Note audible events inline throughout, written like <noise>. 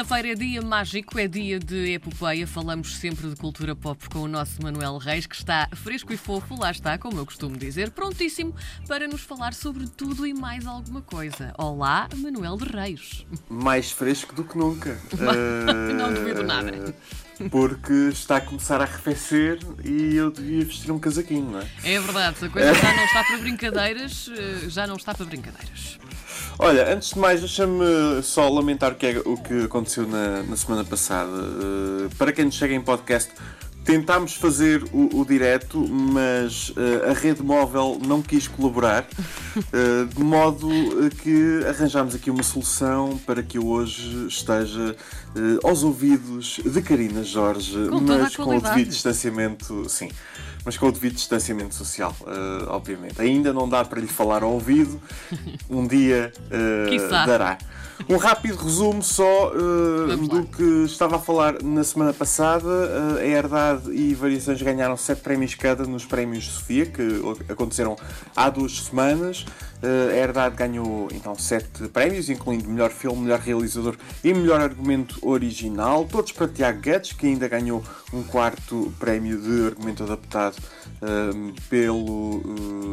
Quinta-feira é dia mágico, é dia de epopeia. Falamos sempre de cultura pop com o nosso Manuel Reis, que está fresco e fofo, lá está, como eu costumo dizer, prontíssimo para nos falar sobre tudo e mais alguma coisa. Olá, Manuel de Reis. Mais fresco do que nunca. <laughs> Não duvido nada. Eh, Porque está a começar a arrefecer e eu devia vestir um casaquinho, não é? É verdade, a coisa já não está para brincadeiras, eh, já não está para brincadeiras. Olha, antes de mais, deixa-me só lamentar o que, é- o que aconteceu na, na semana passada. Eh, para quem nos chega em podcast, tentámos fazer o, o direto, mas eh, a rede móvel não quis colaborar, <laughs> eh, de modo que arranjámos aqui uma solução para que eu hoje esteja eh, aos ouvidos de Karina Jorge, Com mas com o devido distanciamento, sim. Mas com o devido distanciamento social, eh, obviamente. Ainda não dá para lhe falar ao ouvido, <laughs> um dia Quiçá. dará. Um rápido resumo só lá. do que estava a falar na semana passada. Eh, a Herdade e Variações ganharam sete prémios cada nos prémios Sofia, que aconteceram há duas semanas. Eh, a Herdade ganhou então sete prémios, incluindo melhor filme, melhor realizador e melhor argumento original. Todos para Tiago Guedes, que ainda ganhou um quarto prémio de argumento adaptado eh, pelo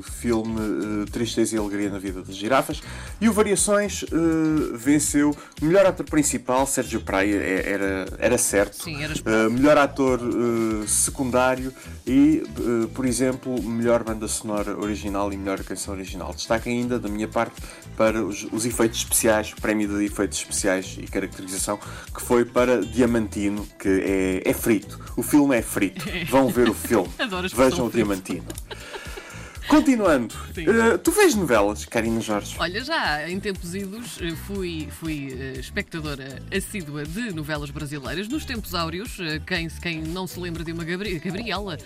eh, filme eh, Tristeza e Alegria na Vida das Girafas. E o Variações eh, venceu melhor ator principal, Sérgio Praia, é- era, era certo. Sim, era. Uh, melhor ator uh, secundário e, uh, por exemplo, melhor banda sonora original e melhor canção original. Destaque ainda, da minha parte, para os, os efeitos especiais, o prémio de efeitos especiais e caracterização, que foi para Diamantino, que é, é frito. O filme é frito. <laughs> Vão ver o filme. Adoro expressão Vejam o. Diamantino. Continuando, <laughs> uh, tu vês novelas, Karina Jorge? Olha, já em tempos idos eh, fui, fui eh, espectadora assídua de novelas brasileiras. Nos tempos áureos, quem, quem não se lembra de uma Gabri- Gabriela,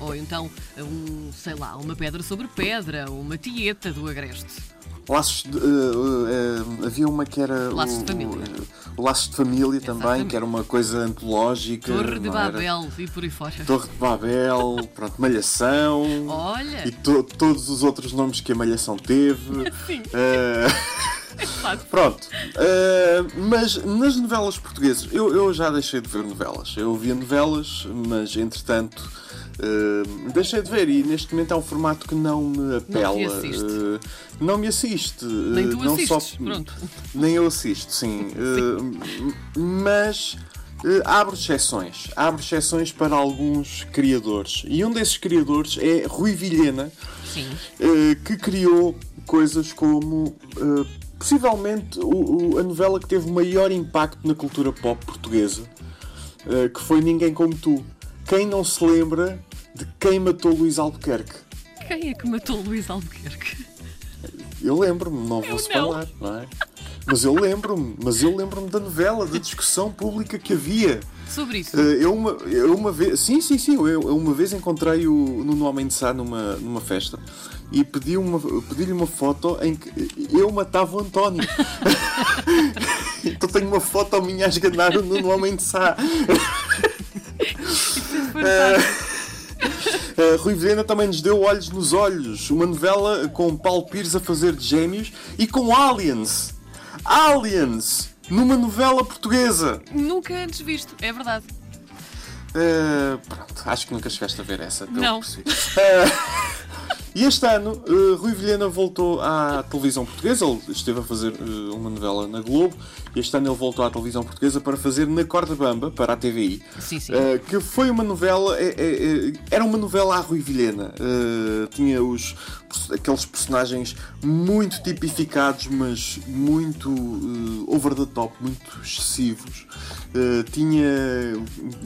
ou então um, sei lá, uma pedra sobre pedra, uma tieta do Agreste. Laços de, uh, uh, uh, havia uma que era Laços o, de Família. o, Laços de Família também, Exatamente. que era uma coisa antológica. Torre de não era? Babel e por aí fora. Torre de Babel, pronto, Malhação Olha, e to- todos os outros nomes que a Malhação teve. <laughs> Sim. <laughs> Uh, facto. pronto, Uh, mas nas novelas portuguesas, eu, eu já deixei de ver novelas. Eu via novelas, mas entretanto uh, deixei de ver e neste momento é um formato que não me apela. assiste. Uh, não me assiste. Nem tu não assistes, só pronto. nem eu assisto, sim. <laughs> Uh, mas uh, abro exceções. Abro exceções para alguns criadores. E um desses criadores é Rui Vilhena, Sim. uh, que criou coisas como. uh, possivelmente o- o- a novela que teve o maior impacto na cultura pop portuguesa, que foi Ninguém Como Tu. Quem não se lembra de quem matou Luís Albuquerque? Quem é que matou Luís Albuquerque? Eu lembro-me, não não. falar, não é? Mas eu lembro-me, mas eu lembro-me da novela, da discussão pública que havia. Sobre isso. Eh, Eu uma, eu uma vez, sim, sim, sim, eu, eu uma vez encontrei o Nuno Homem de Sá numa, numa festa e pedi uma, pedi-lhe uma foto em que eu matava o António. <laughs> <laughs> então tenho uma foto minha a esganar o Nuno Homem de Sá. Uh, Rui Vilhena também nos deu Olhos nos Olhos, uma novela com Paulo Pires a fazer de gêmeos e com aliens. Aliens! Numa novela portuguesa. Nunca antes visto, é verdade. Uh, pronto, acho que nunca chegaste a ver essa. Não. Uh, <laughs> e este ano, uh, Rui Vilhena voltou à televisão portuguesa. Ele esteve a fazer uh, uma novela na Globo. Este ano ele voltou à televisão portuguesa para fazer Na Corda Bamba, para a TVI. Sim, sim. Uh, que foi uma novela. é- é- era uma novela à Rui Vilhena. Tinha os, aqueles personagens muito tipificados, mas muito over the top, muito excessivos. Tinha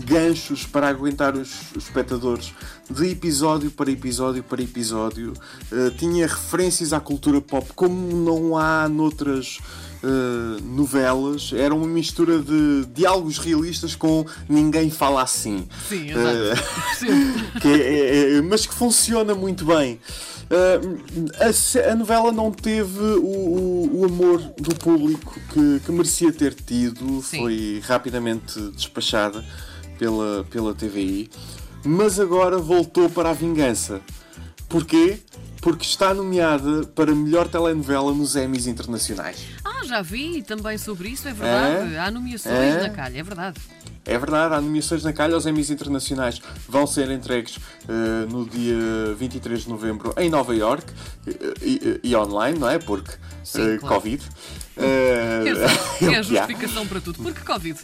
ganchos para aguentar os, os espectadores de episódio para episódio para episódio. Uh, tinha referências à cultura pop como não há noutras uh, novelas. Era uma mistura de diálogos realistas com ninguém fala assim. Sim, Uh, exato. <laughs> Que é- é- é- mas que funciona muito bem. Uh, a, a novela não teve o, o- o amor do público que, que merecia ter tido, Sim. foi rapidamente despachada pela, pela TVI, mas agora voltou para a vingança. Porquê? Porque está nomeada para melhor telenovela nos Emmys internacionais. Ah, já vi também sobre isso, é verdade. É? Há nomeações É? na calha, é verdade. É verdade, há nomeações na calha aos Emmys internacionais. Vão ser entregues eh, no dia 23 de novembro em Nova York eh, e, e online, não é? Porque Sim, eh, claro. Covid. Eh, <laughs> Exato. é a <laughs> justificação para tudo. Porque Covid.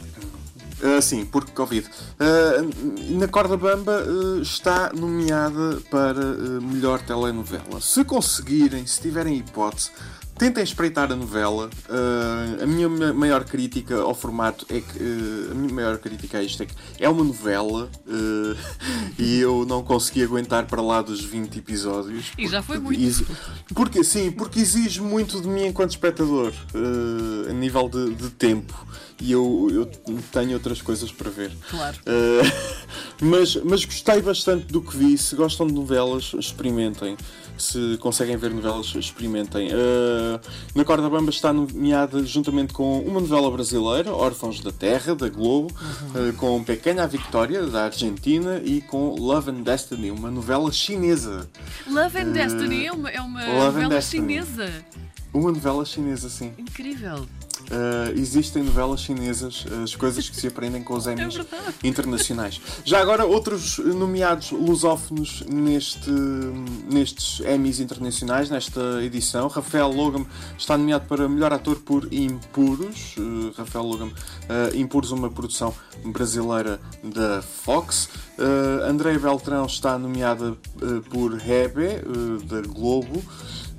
Ah, sim, porque Covid. Ah, na Corda Bamba ah, está nomeada para melhor telenovela. Se conseguirem, se tiverem hipótese, tentem espreitar a novela. Ah, a minha ma- maior crítica ao formato é que. ah, a minha maior crítica a isto é que é uma novela ah, <laughs> e eu não consegui aguentar para lá dos 20 episódios. E já foi muito. exi- Porque, sim, porque exige muito de mim enquanto espectador, a nível de, de tempo. E eu, eu tenho outras coisas para ver. Claro. Uh, mas, mas gostei bastante do que vi. Se gostam de novelas, experimentem. Se conseguem ver novelas, experimentem. Uh, na Corda Bamba está nomeada juntamente com uma novela brasileira, Órfãos da Terra, da Globo, uh, com Pequena Victória, da Argentina, e com Love and Destiny, uma novela chinesa. Love and Destiny é uma, é uma novela chinesa. Uma novela chinesa, sim. Incrível. Uh, existem novelas chinesas, as coisas que se aprendem com os Emmys <laughs> É internacionais. Já agora, outros nomeados lusófonos neste, nestes Emmys internacionais, nesta edição. Rafael Logan está nomeado para melhor ator por Impuros. Uh, Rafael Logan, uh, Impuros, uma produção brasileira da Fox. Uh, Andréia Beltrão está nomeada por Hebe, da Globo.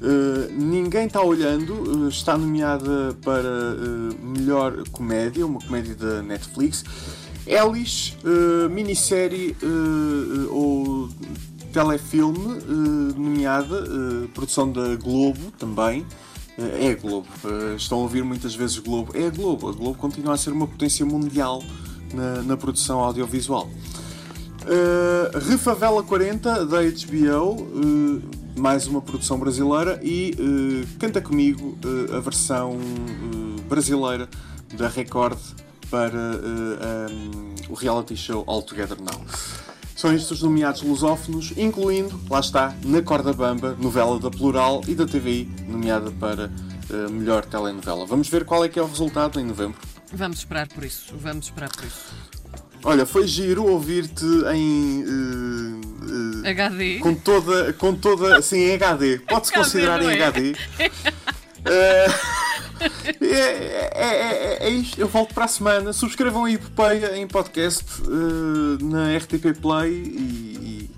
Uh, Ninguém está olhando, uh, está nomeada para uh, melhor comédia, uma comédia da Netflix. Ellis, minissérie ou telefilme, nomeada, produção da Globo também. É a Globo, estão a ouvir muitas vezes Globo. É a Globo, a Globo continua a ser uma potência mundial na, na produção audiovisual. Refavela 40 da HBO, mais uma produção brasileira, e uh, Canta Comigo, uh, a versão uh, brasileira da Record para um, o reality show All Together Now. São estes os nomeados lusófonos, incluindo, lá está, Na Corda Bamba, novela da Plural e da TVI, nomeada para melhor telenovela. Vamos ver qual é que é o resultado em novembro. Vamos esperar por isso. Vamos esperar por isso. Olha, foi giro ouvir-te em. Uh, uh, HD. com toda, com toda, sim, em HD. <laughs> Pode-se considerar em é? HD. <laughs> Eh, é, é, é, é isto. Eu volto para a semana. Subscrevam a Epopeia em podcast eh, na RTP Play e,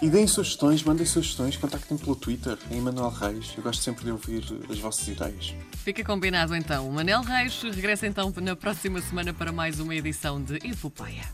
e, e deem sugestões, mandem sugestões, contactem pelo Twitter, em Manuel Reis. Eu gosto sempre de ouvir as vossas ideias. Fica combinado então. O Manel Reis regressa então na próxima semana para mais uma edição de Epopeia.